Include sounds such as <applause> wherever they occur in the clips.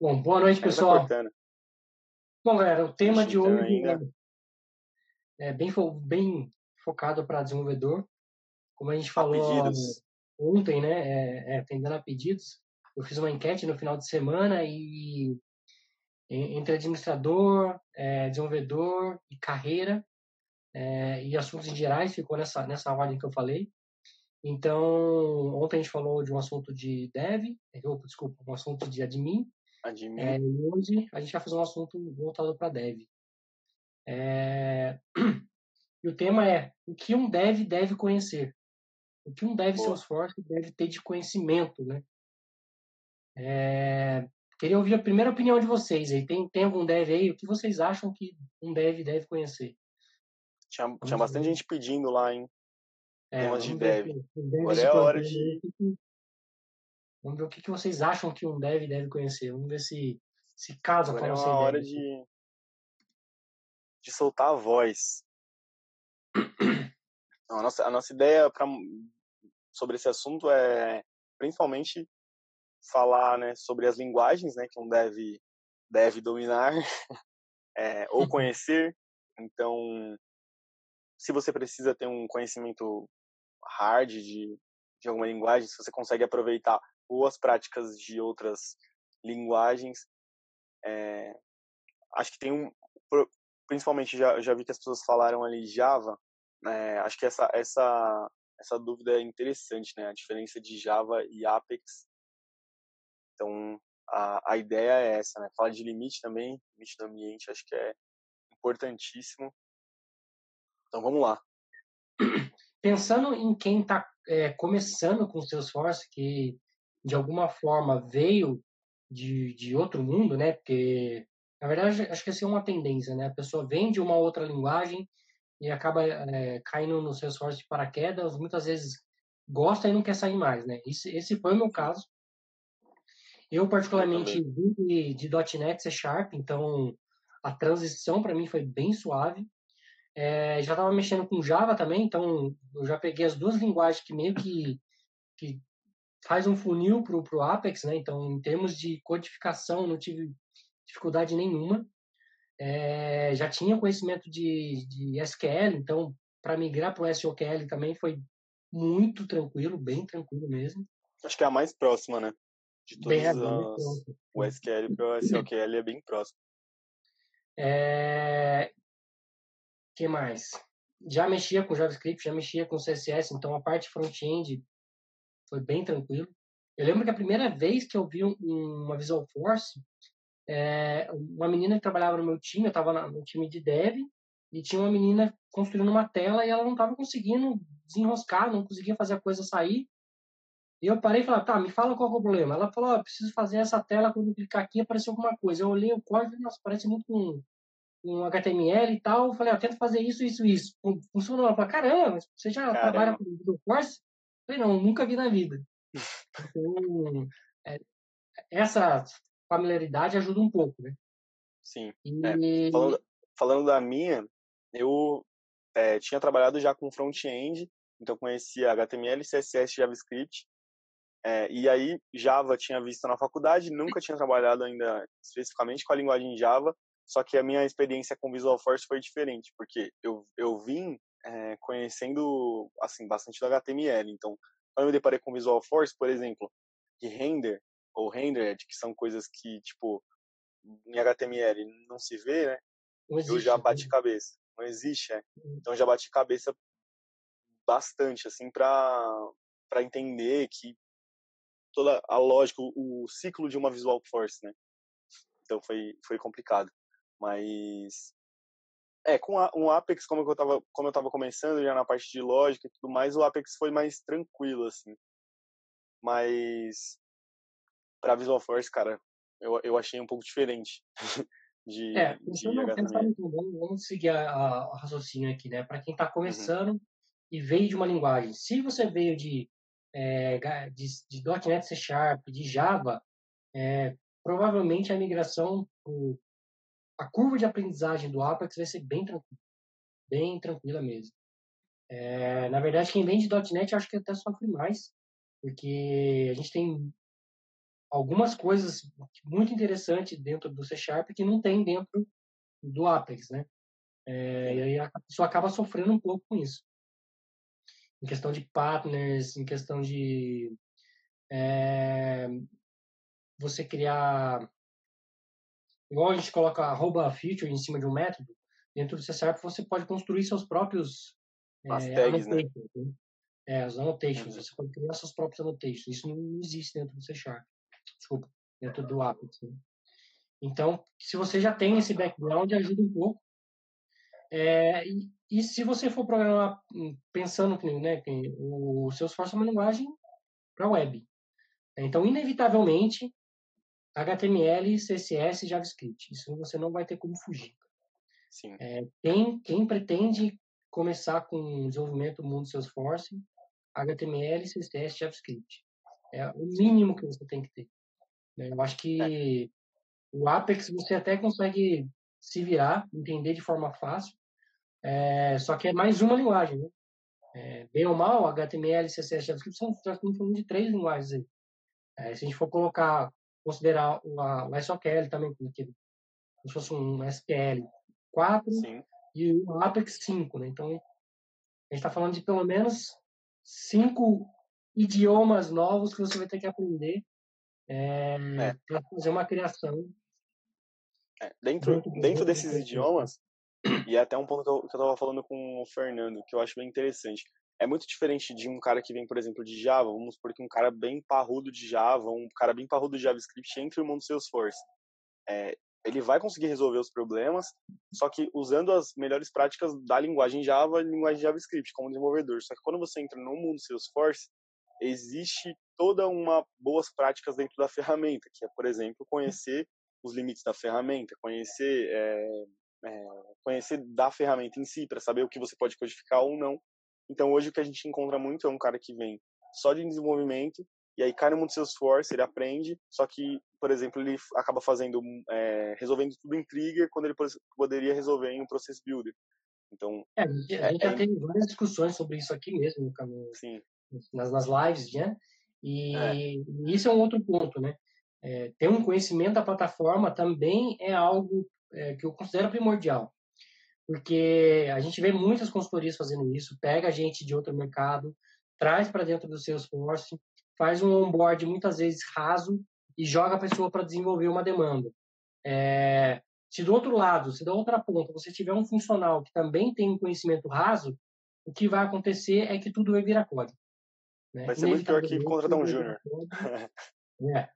Bom, boa noite, pessoal. Bom, galera, o tema de hoje ainda. é bem, fo- bem focado para desenvolvedor. Como a gente A falou pedidos. ontem, né, é, é, atendendo a pedidos, eu fiz uma enquete no final de semana e en- entre administrador, é, desenvolvedor e carreira é, e assuntos gerais ficou nessa nessa ordem que eu falei. Então, ontem a gente falou de um assunto de dev, ou, desculpa, um assunto de admin, Admin. é, e hoje a gente vai fazer um assunto voltado para dev. É, <clears throat> E o tema é o que um dev deve conhecer. O que um dev Boa. Salesforce deve ter de conhecimento, né? É, Queria ouvir a primeira opinião de vocês aí. Tem, tem algum dev aí? O que vocês acham que um dev deve conhecer? Tinha, Vamos tinha bastante gente pedindo lá, hein? É, Temas de dev. um dev Agora é a hora de- Vamos ver o que, que vocês acham que um dev deve conhecer. Vamos ver se, se casa com Agora a é nossa uma hora de, de soltar a voz. Não, a, nossa, a nossa ideia pra, sobre esse assunto é principalmente falar né, sobre as linguagens né, que um deve, deve dominar é, <laughs> ou conhecer. Então, se você precisa ter um conhecimento hard de, de alguma linguagem, se você consegue aproveitar boas práticas de outras linguagens, é, acho que tem um, principalmente já, já vi que as pessoas falaram ali Java, né, acho que essa essa essa dúvida é interessante, né, a diferença de Java e Apex. Então a, a ideia é essa, né, falar de limite também, limite do ambiente, acho que é importantíssimo. Então vamos lá. pensando em quem está começando com o Salesforce, que de alguma forma veio de, de outro mundo, né? Porque, na verdade, acho que essa é uma tendência, né? A pessoa vem de uma outra linguagem e acaba é, caindo no Salesforce de paraquedas, muitas vezes gosta e não quer sair mais, né? Esse, esse foi o meu caso. Eu, particularmente, vim de, de .NET C Sharp, então a transição para mim foi bem suave. É, já estava mexendo com Java também, então eu já peguei as duas linguagens que meio que, que faz um funil para o Apex, né? Então, em termos de codificação, não tive dificuldade nenhuma. É, já tinha conhecimento de, de SQL, então para migrar para o SOQL também foi muito tranquilo, bem tranquilo mesmo. Acho que é a mais próxima, né? De todas Bem, as... bem O SQL para o SQL é bem próximo. É... que mais? Já mexia com JavaScript, já mexia com CSS, então a parte front-end foi bem tranquilo. Eu lembro que a primeira vez que eu vi um, uma Visual Force, é, uma menina que trabalhava no meu time, eu estava no time de dev, e tinha uma menina construindo uma tela e ela não estava conseguindo desenroscar, não conseguia fazer a coisa sair. E eu parei e falei, tá, me fala qual é o problema. Ela falou, oh, preciso fazer essa tela, quando eu clicar aqui apareceu alguma coisa. Eu olhei o código e, nossa, parece muito com um HTML e tal. Eu falei, ah, tenta fazer isso, isso, isso. Funcionou. Ela falou, caramba, você já Caramba. trabalha com Visual Force? Falei, não, nunca vi na vida. Então, é, essa familiaridade ajuda um pouco, né? Sim. E... É, falando, falando da minha, eu é, tinha trabalhado já com front-end, então conhecia HTML, CSS, JavaScript. É, e aí, Java tinha visto na faculdade, nunca tinha trabalhado ainda especificamente com a linguagem Java, só que a minha experiência com Visual Force foi diferente, porque eu, eu vim é, conhecendo assim bastante do HTML. Então, quando eu me deparei com Visual Force, por exemplo, de render ou rendered, que são coisas que, tipo, em HTML não se vê, né? Existe, eu já bati né? cabeça. Não existe, é. Então, já bati cabeça bastante, assim, para para entender que toda a lógica, o, o ciclo de uma Visual Force, né? Então, foi, foi complicado. Mas é, com a, um Apex, como eu tava, como eu tava começando já na parte de lógica e tudo mais, o Apex foi mais tranquilo assim. Mas para Visual Force, cara, eu, eu achei um pouco diferente <laughs> de, É, de pensando, HTML. pensando, vamos, seguir a raciocínio aqui, né? Para quem está Uhum. começando e veio de uma linguagem, se você veio de, é, de, de .NET C Sharp, de Java, é, provavelmente a migração, a curva de aprendizagem do Apex vai ser bem tranquila, bem tranquila mesmo. É, na verdade, quem vem de .NET, acho que até sofre mais, porque a gente tem algumas coisas muito interessantes dentro do C Sharp que não tem dentro do Apex, né? É, e aí a pessoa acaba sofrendo um pouco com isso. Em questão de partners, em questão de é, você criar. Igual a gente coloca arroba feature em cima de um método, dentro do C Sharp você pode construir seus próprios As é, tags, né? né? É, as annotations. Uhum. Você pode criar seus próprios annotations. Isso não existe dentro do C Sharp. Desculpa, dentro do Apex. Né? Então, se você já tem esse background, ajuda um pouco. É, e, e, se você for programar hum, pensando que, né, que o Salesforce é uma linguagem para web. Então, inevitavelmente, HTML, CSS e JavaScript. Isso você não vai ter como fugir. Sim. É, quem, quem pretende começar com desenvolvimento do mundo Salesforce, HTML, CSS, JavaScript. É o mínimo que você tem que ter. Né? Eu acho que é. o Apex você até consegue se virar, entender de forma fácil, é, só que é mais uma linguagem, né? É, bem ou mal, HTML, CSS, JavaScript são, falando de três linguagens aí. É, se a gente for colocar, considerar o, a, o SOQL também, como se fosse um SQL 4 Sim. e o Apex 5, né? Então, a gente está falando de pelo menos cinco idiomas novos que você vai ter que aprender é, é. para fazer uma criação. É, dentro, dentro desses idiomas, e é até um ponto que eu, estava falando com o Fernando, que eu acho bem interessante. É muito diferente de um cara que vem, por exemplo, de Java, vamos supor que um cara bem parrudo de Java, um cara bem parrudo de JavaScript entre o mundo Salesforce. É, ele vai conseguir resolver os problemas, só que usando as melhores práticas da linguagem Java e linguagem JavaScript como desenvolvedor. Só que quando você entra no mundo Salesforce, existe toda uma boas práticas dentro da <laughs> ferramenta, que é, por exemplo, conhecer os limites da ferramenta, conhecer é, é, conhecer da ferramenta em si para saber o que você pode codificar ou não. Então hoje o que a gente encontra muito é um cara que vem só de desenvolvimento e aí cai no mundo Salesforce, ele aprende, só que, por exemplo, ele acaba fazendo, é, resolvendo tudo em trigger quando ele poderia resolver em um process builder. Então, é, a gente, a gente é, já teve várias discussões sobre isso aqui mesmo, no, sim. Nas, nas lives, né? E é. isso é um outro ponto, né? É, ter um conhecimento da plataforma também é algo é, que eu considero primordial, porque a gente vê muitas consultorias fazendo isso, pega a gente de outro mercado, traz para dentro do Salesforce faz um onboard muitas vezes raso e joga a pessoa para desenvolver uma demanda. É, se do outro lado, se da outra ponta, você tiver um funcional que também tem um conhecimento raso, o que vai acontecer é que tudo vai virar código. Né? Vai ser muito pior que contratar um júnior. <laughs> É.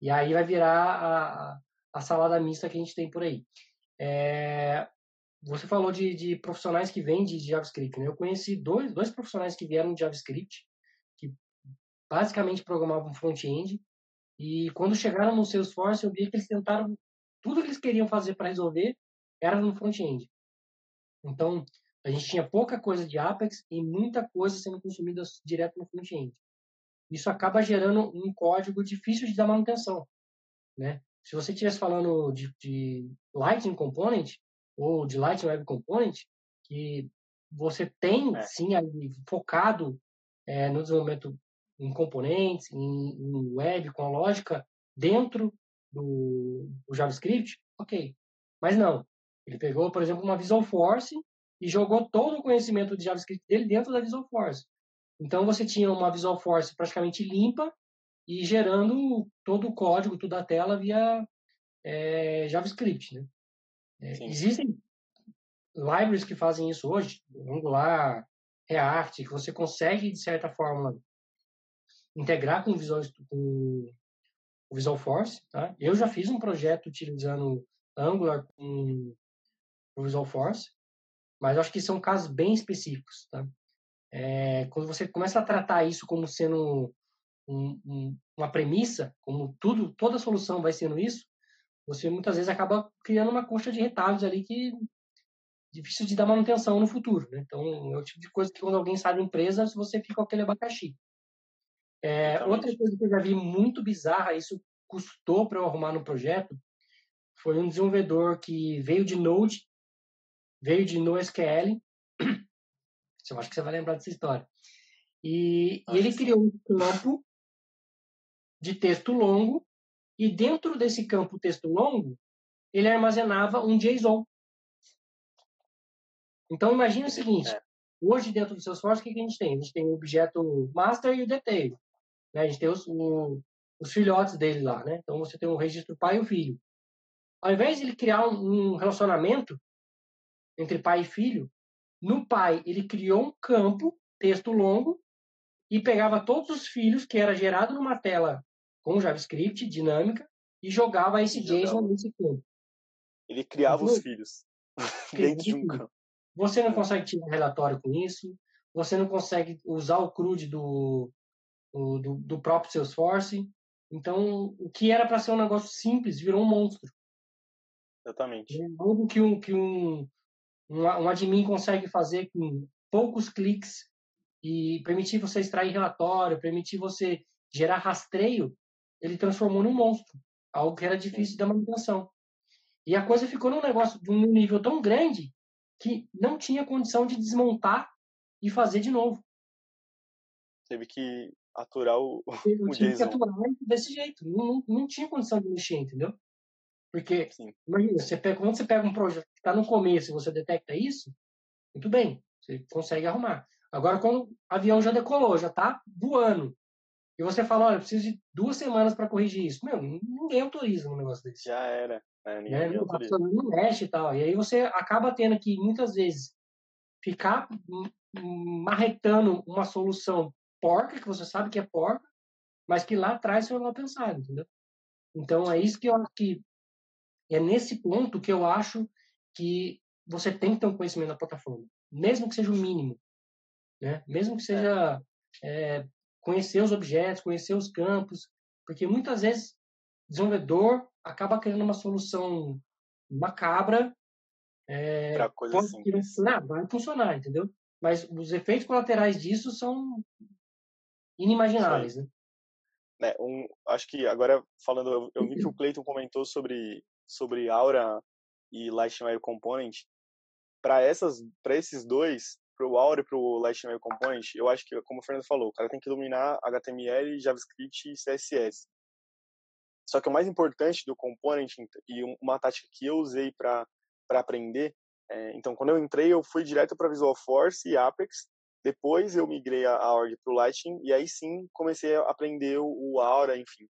E aí vai virar a, a salada mista que a gente tem por aí. É, você falou de, de, profissionais que vêm de JavaScript. Né? Eu conheci dois, dois profissionais que vieram de JavaScript, que basicamente programavam front-end. E quando chegaram no Salesforce, eu vi que eles tentaram tudo que eles queriam fazer para resolver era no front-end. Então, a gente tinha pouca coisa de Apex e muita coisa sendo consumida direto no front-end. Isso acaba gerando um código difícil de dar manutenção, né? Se você estivesse falando de, de Lightning Component ou de Lightning Web Component, que você tem, é. sim, ali, focado é, no desenvolvimento em componentes, em, em web, com a lógica dentro do, do, JavaScript, ok. Mas não. Ele pegou, por exemplo, uma Visual Force e jogou todo o conhecimento de JavaScript dele dentro da Visual Force. Então você tinha uma Visual Force praticamente limpa e gerando todo o código, toda a tela via é, JavaScript. Né? É, existem libraries que fazem isso hoje, Angular, React, que você consegue, de certa forma, integrar com o Visual, com o Visual Force. Tá? Eu já fiz um projeto utilizando Angular com o Visual Force, mas acho que são casos bem específicos. Tá? É, quando você começa a tratar isso como sendo um, um, uma premissa, como tudo, toda solução vai sendo isso, você muitas vezes acaba criando uma coxa de retalhos ali que difícil de dar manutenção no futuro. Né? Então, é o tipo de coisa que quando alguém sai da empresa, você fica com aquele abacaxi. É, outra coisa que eu já vi muito bizarra, isso custou para eu arrumar no projeto, foi um desenvolvedor que veio de Node, veio de NoSQL. <clears throat> Eu acho que você vai lembrar dessa história. E, e ele criou um campo de texto longo e dentro desse campo texto longo, ele armazenava um JSON. Então, imagine o seguinte, é. hoje dentro do Salesforce, o que a gente tem? A gente tem o objeto master e o detail. Né? A gente tem os, o, os filhotes dele lá, né? Então, você tem o registro pai e o filho. Ao invés de ele criar um, um relacionamento entre pai e filho, no pai ele criou um campo, texto longo, e pegava todos os filhos que era gerado numa tela com JavaScript dinâmica e jogava esse JSON nesse campo. Ele criava então, os filhos <laughs> dentro de um campo. Você não consegue tirar relatório com isso, você não consegue usar o CRUD do, do, do próprio Salesforce. Então, o que era para ser um negócio simples virou um monstro. Exatamente. É algo que um, que um, um, um admin consegue fazer com poucos cliques e permitir você extrair relatório, permitir você gerar rastreio, ele transformou num monstro, algo que era difícil da manutenção. E a coisa ficou num negócio de um nível tão grande que não tinha condição de desmontar e fazer de novo. Teve que aturar o, <laughs> o tive que aturar desse jeito. Não, não, não tinha condição de mexer, entendeu? Porque, Sim. imagina, você pega, quando você pega um projeto que está no começo e você detecta isso, muito bem, você consegue arrumar. Agora, quando o avião já decolou, já está voando, e você fala, olha, eu preciso de duas semanas para corrigir isso. Meu, ninguém autoriza um negócio desse. Já era. Né? Ninguém é, autoriza. Não mexe e tal. E aí você acaba tendo que, muitas vezes, ficar marretando uma solução porca, que você sabe que é porca, mas que lá atrás foi mal pensado, entendeu? Então, é isso que eu acho que é nesse ponto que eu acho que você tem que ter um conhecimento da plataforma, mesmo que seja o mínimo, né? Mesmo que seja é, conhecer os objetos, conhecer os campos, porque muitas vezes o desenvolvedor acaba criando uma solução macabra é, para coisa. Não, vai funcionar, entendeu? Mas os efeitos colaterais disso são inimagináveis, né? É, um, acho que agora falando, eu, eu vi que o Clayton comentou sobre sobre Aura e Lightning Component. Para essas, para esses dois, para o Aura e para o Lightning Component, eu acho que, como o Fernando falou, o cara tem que dominar HTML, JavaScript e CSS. Só que o mais importante do component e uma tática que eu usei para aprender, é, então quando eu entrei eu fui direto para Visual Force e Apex, depois eu migrei a, a org para o Lightning e aí sim comecei a aprender o, o Aura, enfim.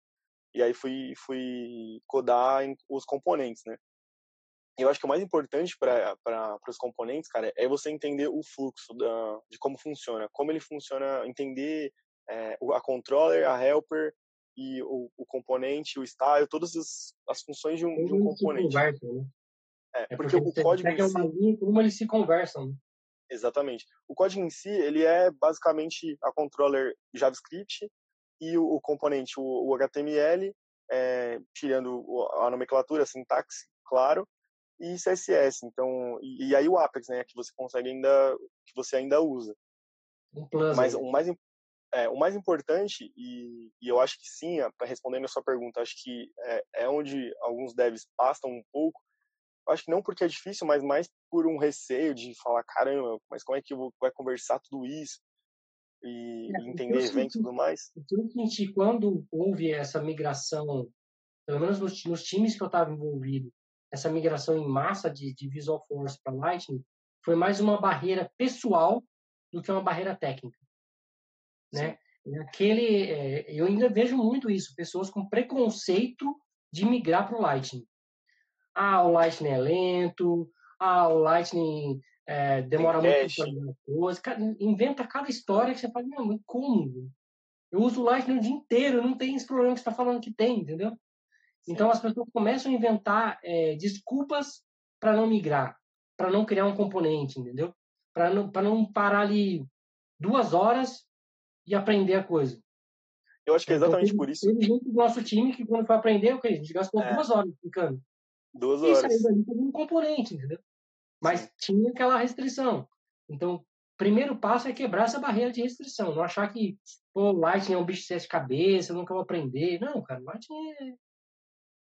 E aí fui, fui codar os componentes, né? Eu acho que o mais importante para os componentes, cara, é você entender o fluxo da, de como funciona, como ele funciona, entender é, a controller, a helper e o, o, componente, o style, todas as, as funções de um, de um componente. Conversam, né? é, é, porque, porque o código em si, linha, como eles se conversam. Né? Exatamente. O código em si, ele é basicamente a controller JavaScript e o, o componente, o, o HTML, é, tirando a nomenclatura, a sintaxe, claro, e CSS. Então, e, e, aí o Apex, né, que você consegue ainda, que você ainda usa. Um plus, Mas o mais é, o mais importante e, e eu acho que sim, para responder a sua pergunta, acho que é, é onde alguns devs passam um pouco. Eu acho que não porque é difícil, mas mais por um receio de falar, caramba, mas como é que eu vai conversar tudo isso? e, é, entender eventos e tudo mais. Eu senti quando houve essa migração, pelo menos nos, nos times que eu estava envolvido, essa migração em massa de, de Visual Force para Lightning, foi mais uma barreira pessoal do que uma barreira técnica, né? Aquele, é, eu ainda vejo muito isso, pessoas com preconceito de migrar para o Lightning. Ah, o Lightning é lento. Ah, o Lightning é, demora muito para fazer coisa. Inventa cada história que você fala, não, como? Eu uso o Lightning o dia inteiro, não tem esse problema que você está falando que tem, entendeu? Então as pessoas começam a inventar é, desculpas para não migrar, para não criar um componente, entendeu? Para não, não parar ali duas horas e aprender a coisa. Eu acho que é então, exatamente então, por isso. Teve gente do nosso time que quando foi aprender, o que a gente gastou é. duas horas ficando. Duas horas. E saiu dali como um componente, entendeu? Mas Sim. tinha aquela restrição. Então, primeiro passo é quebrar essa barreira de restrição. Não achar que, pô, Lightning é um bicho de sete cabeças, eu nunca vou aprender. Não, cara, Lightning é,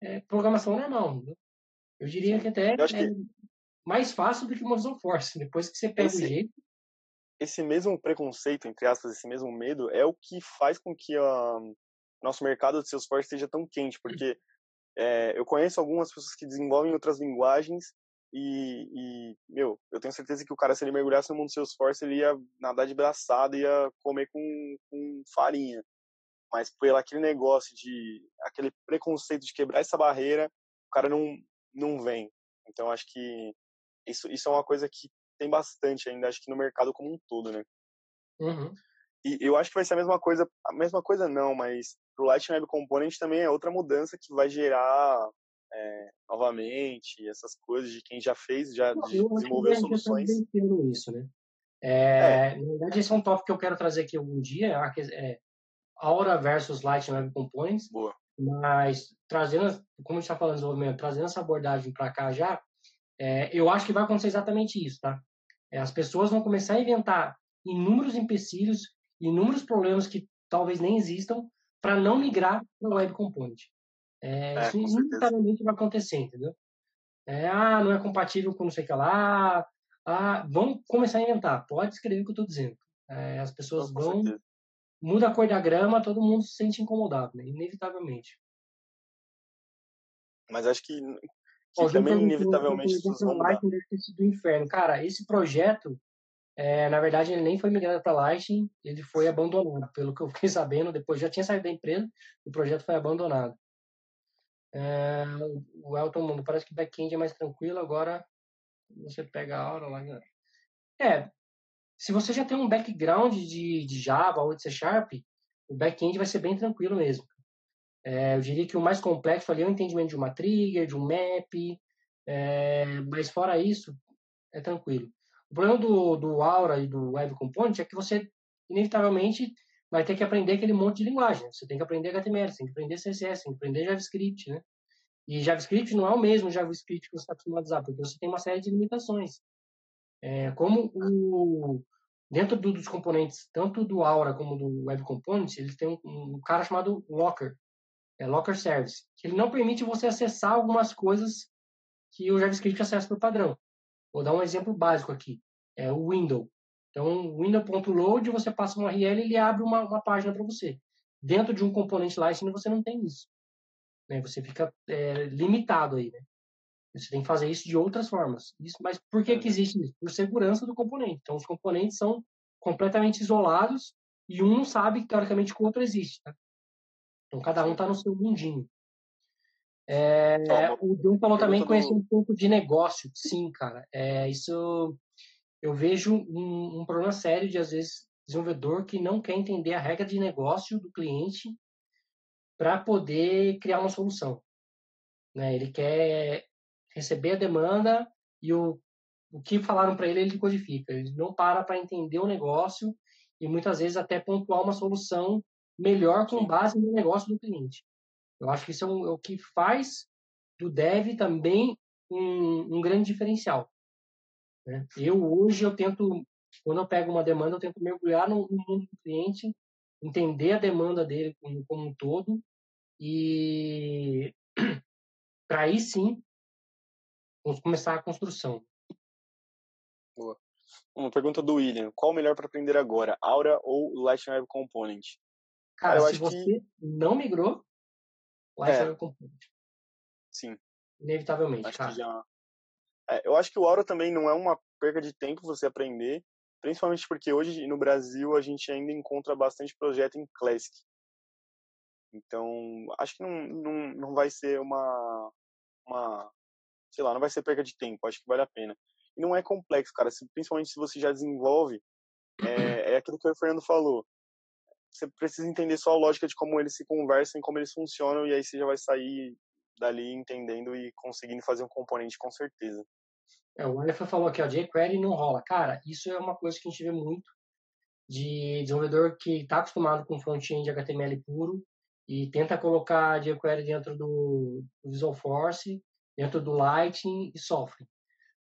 é programação normal. Entendeu? Eu diria que até é que... mais fácil do que uma Visual Force. Depois que você pega esse, o jeito. Esse mesmo preconceito, entre aspas, esse mesmo medo, é o que faz com que a nosso mercado de Salesforce esteja tão quente, porque é, eu conheço algumas pessoas que desenvolvem outras linguagens e, e, meu, eu tenho certeza que o cara, se ele mergulhasse no mundo do Salesforce, ele ia nadar de braçada, ia comer com, com farinha. Mas pelo aquele negócio de, aquele preconceito de quebrar essa barreira, o cara não, não vem. Então, acho que isso, isso é uma coisa que tem bastante ainda, acho que no mercado como um todo, né? Uhum. E eu acho que vai ser a mesma coisa, a mesma coisa não, mas pro Lightning Web Component também é outra mudança que vai gerar é, novamente essas coisas de quem já fez, já eu desenvolveu acho que soluções. Eu isso, né? É, é. Na verdade, esse é um tópico que eu quero trazer aqui algum dia, é, Aura versus Lightning Web Components. Boa. Mas trazendo, como a gente está falando de desenvolvimento, trazendo essa abordagem para cá já, é, eu acho que vai acontecer exatamente isso, tá? É, as pessoas vão começar a inventar inúmeros empecilhos, inúmeros problemas que talvez nem existam para não migrar para o Web Component. É, É, isso inevitavelmente vai acontecer, entendeu? É, ah, não é compatível com não sei o que lá. Ah, vamos começar a inventar. Pode escrever o que eu estou dizendo. É, as pessoas vão certeza. Muda a cor da grama, todo mundo se sente incomodado, né? Inevitavelmente. Mas acho que, que Ó, também inevitavelmente o mudar. Lightning deve ter sido do inferno. Cara, esse projeto, é, na verdade, ele nem foi migrado para Lightning, ele foi abandonado. Pelo que eu fiquei <laughs> sabendo, depois já tinha saído da empresa, o projeto foi abandonado. É, o Elton Mundo, parece que back-end é mais tranquilo, agora você pega a hora lá. É, se você já tem um background de, de Java ou de C Sharp, o back-end vai ser bem tranquilo mesmo. É, eu diria que o mais complexo ali é o entendimento de uma trigger, de um map, é, mas fora isso, é tranquilo. O problema do, do Aura e do Web Component é que você, inevitavelmente, vai ter que aprender aquele monte de linguagem. Você tem que aprender HTML, você tem que aprender CSS, tem que aprender JavaScript, né? E JavaScript não é o mesmo JavaScript que você está acostumado a usar, porque você tem uma série de limitações. É, como o, dentro do, dos componentes, tanto do Aura como do Web Components, eles têm um, um cara chamado Locker, é Locker Service, que ele não permite você acessar algumas coisas que o JavaScript acessa por padrão. Vou dar um exemplo básico aqui. É o window. Então, window.load, você passa um URL e ele abre uma, uma página para você. Dentro de um componente Lightning, você não tem isso. Né? Você fica é, limitado aí. Né? Você tem que fazer isso de outras formas. Isso, mas por que, que existe isso? Por segurança do componente. Então, os componentes são completamente isolados e um não sabe, teoricamente, que o outro existe. Tá? Então, cada um está no seu mundinho. É, o John falou também conhecer um pouco de negócio. Sim, cara. É, isso eu vejo um, um problema sério de, às vezes, desenvolvedor que não quer entender a regra de negócio do cliente para poder criar uma solução. Né? Ele quer receber a demanda e o, o que falaram para ele, ele codifica. Ele não para para entender o negócio e muitas vezes até pontuar uma solução melhor com base no negócio do cliente. Eu acho que isso é, um- é o que faz do dev também um, um grande diferencial. né? Eu hoje eu tento, quando eu pego uma demanda, eu tento mergulhar no, no mundo do cliente, entender a demanda dele como, como um todo e <clears throat> para aí sim vamos começar a construção. Uma pergunta do William. Qual o melhor para aprender agora? Aura ou Lightning Web Component? Cara, eu se acho que- você não migrou, lá É. o componente. Sim, Inevitavelmente, acho cara. já. É, eu acho que o Aura também não é uma perca de tempo você aprender, principalmente porque hoje no Brasil a gente ainda encontra bastante projeto em Classic. Então, acho que não, não, não vai ser uma, uma. Sei lá, não vai ser perca de tempo, acho que vale a pena. E não é complexo, cara, se- principalmente se você já desenvolve, é, é aquilo que o Fernando falou. Você precisa entender só a lógica de como eles se conversam e como eles funcionam, e aí você já vai sair dali entendendo e conseguindo fazer um componente com certeza. É, o Aleph falou aqui, ó, jQuery não rola. Cara, isso é uma coisa que a gente vê muito de desenvolvedor que está acostumado com front-end HTML puro e tenta colocar jQuery dentro do, do Visual Force, dentro do Lightning e sofre.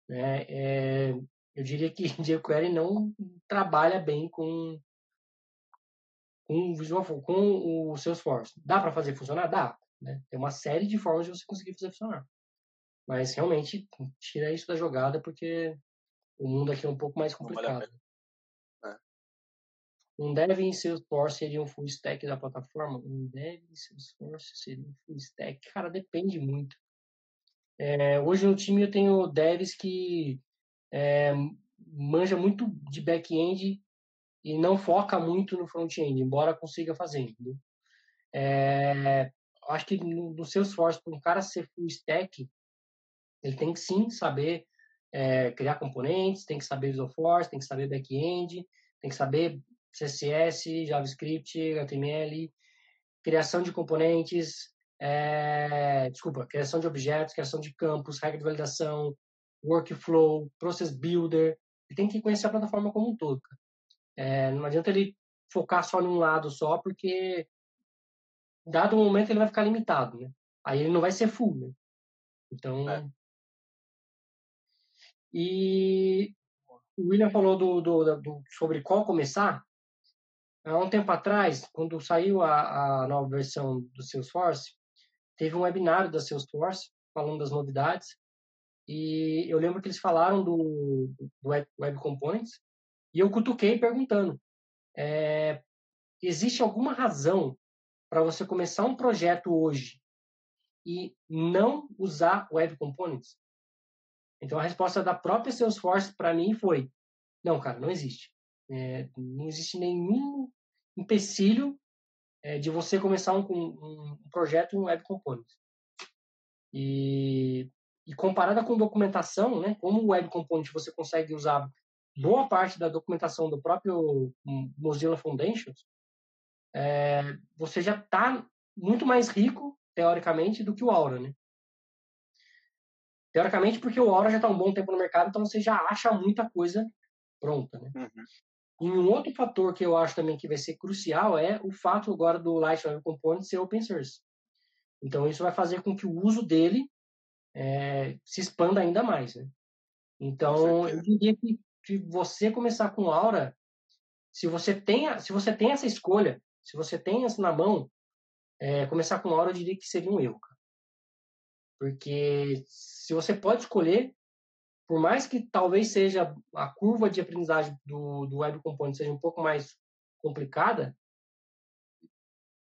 Né? É, eu diria que <laughs> jQuery não trabalha bem com com o Visual com o Salesforce. Dá para fazer funcionar? Dá. Né? Tem uma série de formas de você conseguir fazer funcionar. Mas realmente tira isso da jogada porque o mundo aqui é um pouco mais vale complicado. Um dev em Salesforce seria um full stack da plataforma? Um dev em Salesforce seria um full stack? Cara, depende muito. É, hoje no time eu tenho devs que é, manja muito de back-end e não foca muito no front-end, embora consiga fazer, entendeu? É, acho que no, no Salesforce, para um cara ser full stack, ele tem que sim saber é, criar componentes, tem que saber Visual Force, tem que saber back-end, tem que saber CSS, JavaScript, HTML, criação de componentes, é, desculpa, criação de objetos, criação de campos, regra de validação, workflow, process builder. Ele tem que conhecer a plataforma como um todo. É, não adianta ele focar só em um lado só, porque dado um momento ele vai ficar limitado, né? Aí ele não vai ser full, né? Então. É. E o William falou do, do, do, sobre qual começar. Há um tempo atrás, quando saiu a, a nova versão do Salesforce, teve um webinário da Salesforce falando das novidades. E eu lembro que eles falaram do, do Web, Web Components. E eu cutuquei perguntando: é, existe alguma razão para você começar um projeto hoje e não usar Web Components? Então a resposta da própria Salesforce para mim foi: não, cara, não existe. É, não existe nenhum empecilho é, de você começar um, um, um projeto em Web Components. E, e comparada com documentação, né, como o Web Component você consegue usar boa parte da documentação do próprio Mozilla Foundations, é, você já está muito mais rico, teoricamente, do que o Aura, né? Teoricamente, porque o Aura já está um bom tempo no mercado, então você já acha muita coisa pronta, né? Uhum. E um outro fator que eu acho também que vai ser crucial é o fato agora do Web Component ser open source. Então, isso vai fazer com que o uso dele é, se expanda ainda mais. Né? Então, eu diria que, que você começar com Aura, se você tem, se você tem essa escolha, se você tem isso na mão, é, começar com Aura, eu diria que seria um erro. Cara. Porque se você pode escolher, por mais que talvez seja a curva de aprendizagem do, do Web Component seja um pouco mais complicada,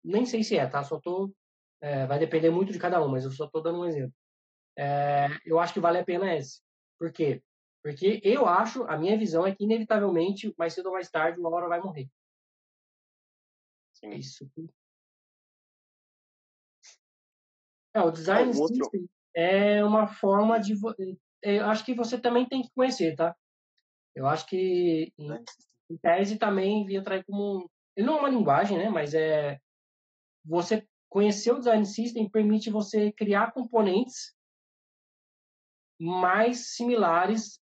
nem sei se é, tá? Só tô, é, vai depender muito de cada um, mas eu só estou dando um exemplo. É, eu acho que vale a pena esse. Por quê? Porque eu acho, a minha visão é que inevitavelmente, mais cedo ou mais tarde, uma hora vai morrer. Sim. Isso. É, o design é, outro... é uma forma de eu acho que você também tem que conhecer, tá? Eu acho que em, em tese também via trair como ele não é uma linguagem, né? Mas é você conhecer o design system permite você criar componentes mais similares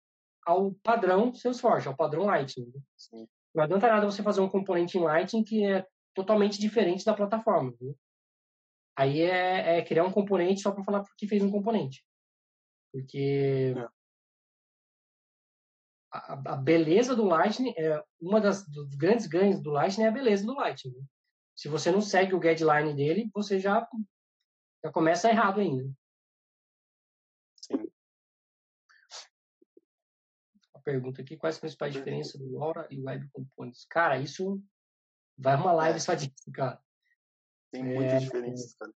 ao padrão Salesforce, ao padrão Lightning. Sim. Não adianta nada você fazer um componente em Lightning que é totalmente diferente da plataforma. Né? Aí é, é, criar um componente só para falar que fez um componente. Porque é. a, a, beleza do Lightning é uma das dos grandes ganhos do Lightning é a beleza do Lightning. Né? Se você não segue o guideline dele, você já já começa errado ainda. Sim. A pergunta aqui, quais as principais diferenças do Aura e Web Components? Cara, isso vai uma live é. só disso, cara. Tem muitas é, diferenças, cara.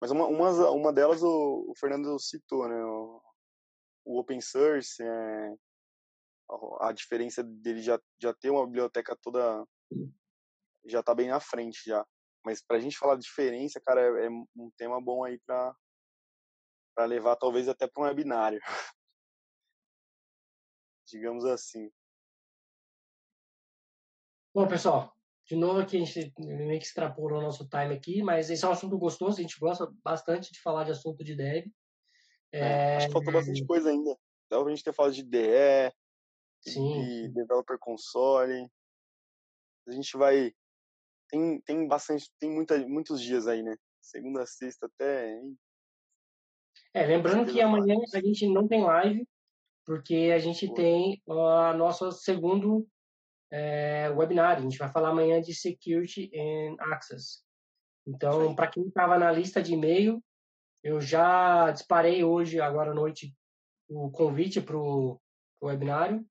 Mas uma, uma, uma delas o, o Fernando citou, né? O, o open source, é, a, diferença dele já, já ter uma biblioteca toda já tá bem na frente já. Mas pra gente falar de diferença, cara, é, é um tema bom aí pra, pra levar talvez até pra um webinário. <laughs> Digamos assim. Bom, pessoal, de novo aqui a gente meio que extrapolou o nosso time aqui, mas esse é um assunto gostoso, a gente gosta bastante de falar de assunto de dev. É, é... Acho que faltou bastante coisa ainda. Dá pra gente ter falado de DE, Sim. de Developer Console. A gente vai. Tem, tem bastante, tem muita, muitos dias aí, né? Segunda, sexta até. É, lembrando que amanhã a gente não tem live, porque a gente tem a nossa segundo é, webinar. A gente vai falar amanhã de Security and Access. Então, para quem estava na lista de e-mail, eu já disparei hoje, agora à noite, o convite para o webinário.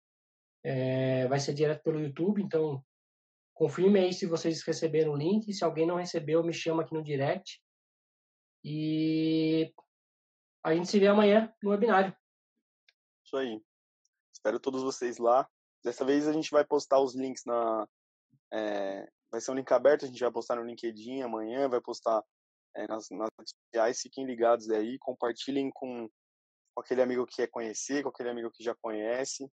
É, vai ser direto pelo YouTube, então confirme aí se vocês receberam o link. Se alguém não recebeu, me chama aqui no direct. E a gente se vê amanhã no webinário. Isso aí. Espero todos vocês lá. Dessa vez a gente vai postar os links na. É, vai ser um link aberto, a gente vai postar no LinkedIn amanhã, vai postar é, nas, nas redes sociais. Fiquem ligados aí, compartilhem com, com aquele amigo que quer conhecer, com aquele amigo que já conhece.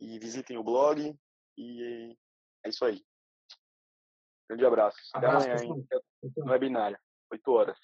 E visitem o blog. E é isso aí. Grande abraço. Até amanhã, hein? No webinário, 8 horas.